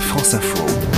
France Info.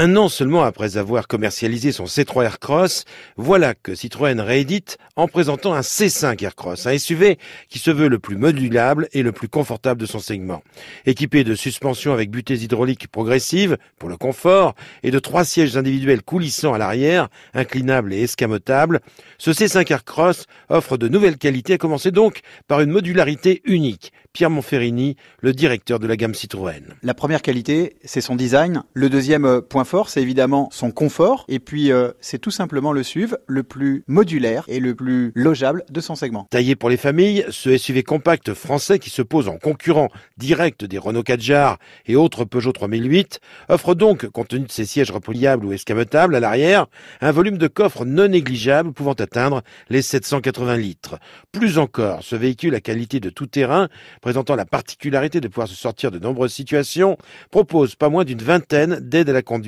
Un an seulement après avoir commercialisé son C3 Aircross, voilà que Citroën réédite en présentant un C5 Aircross, un SUV qui se veut le plus modulable et le plus confortable de son segment. Équipé de suspensions avec butées hydrauliques progressives pour le confort et de trois sièges individuels coulissants à l'arrière, inclinables et escamotables, ce C5 Aircross offre de nouvelles qualités, à commencer donc par une modularité unique. Pierre Monferrini, le directeur de la gamme Citroën. La première qualité, c'est son design. Le deuxième euh, point c'est évidemment son confort. Et puis, euh, c'est tout simplement le SUV le plus modulaire et le plus logeable de son segment. Taillé pour les familles, ce SUV compact français qui se pose en concurrent direct des Renault Kadjar et autres Peugeot 3008 offre donc, compte tenu de ses sièges repliables ou escamotables à l'arrière, un volume de coffre non négligeable pouvant atteindre les 780 litres. Plus encore, ce véhicule à qualité de tout terrain présentant la particularité de pouvoir se sortir de nombreuses situations, propose pas moins d'une vingtaine d'aides à la conduite,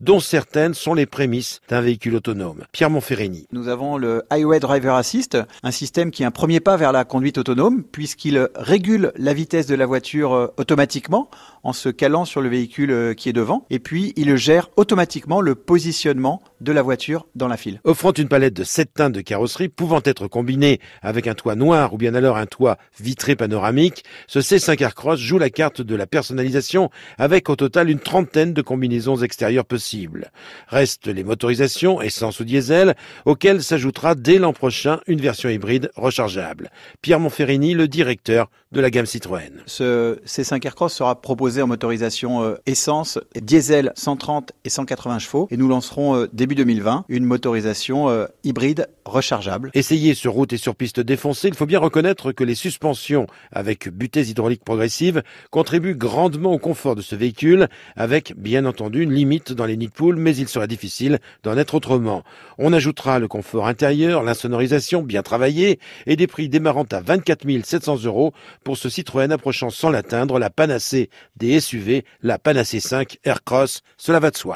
dont certaines sont les prémices d'un véhicule autonome. Pierre Monferrini. Nous avons le Highway Driver Assist, un système qui est un premier pas vers la conduite autonome, puisqu'il régule la vitesse de la voiture euh, automatiquement en se calant sur le véhicule euh, qui est devant, et puis il gère automatiquement le positionnement de la voiture dans la file. Offrant une palette de sept teintes de carrosserie pouvant être combinée avec un toit noir ou bien alors un toit vitré panoramique, ce C5 Aircross joue la carte de la personnalisation avec au total une trentaine de combinaisons possibles. Restent les motorisations essence ou diesel auxquelles s'ajoutera dès l'an prochain une version hybride rechargeable. Pierre Monferrini, le directeur de la gamme Citroën. Ce C5 Aircross sera proposé en motorisation euh, essence, diesel 130 et 180 chevaux et nous lancerons euh, début 2020 une motorisation euh, hybride rechargeable. Essayé sur route et sur piste défoncée, il faut bien reconnaître que les suspensions avec butées hydrauliques progressives contribuent grandement au confort de ce véhicule, avec bien entendu une limite dans les nids mais il serait difficile d'en être autrement. On ajoutera le confort intérieur, l'insonorisation bien travaillée et des prix démarrant à 24 700 euros pour ce Citroën approchant sans l'atteindre la panacée des SUV, la Panacée 5 Aircross, cela va de soi.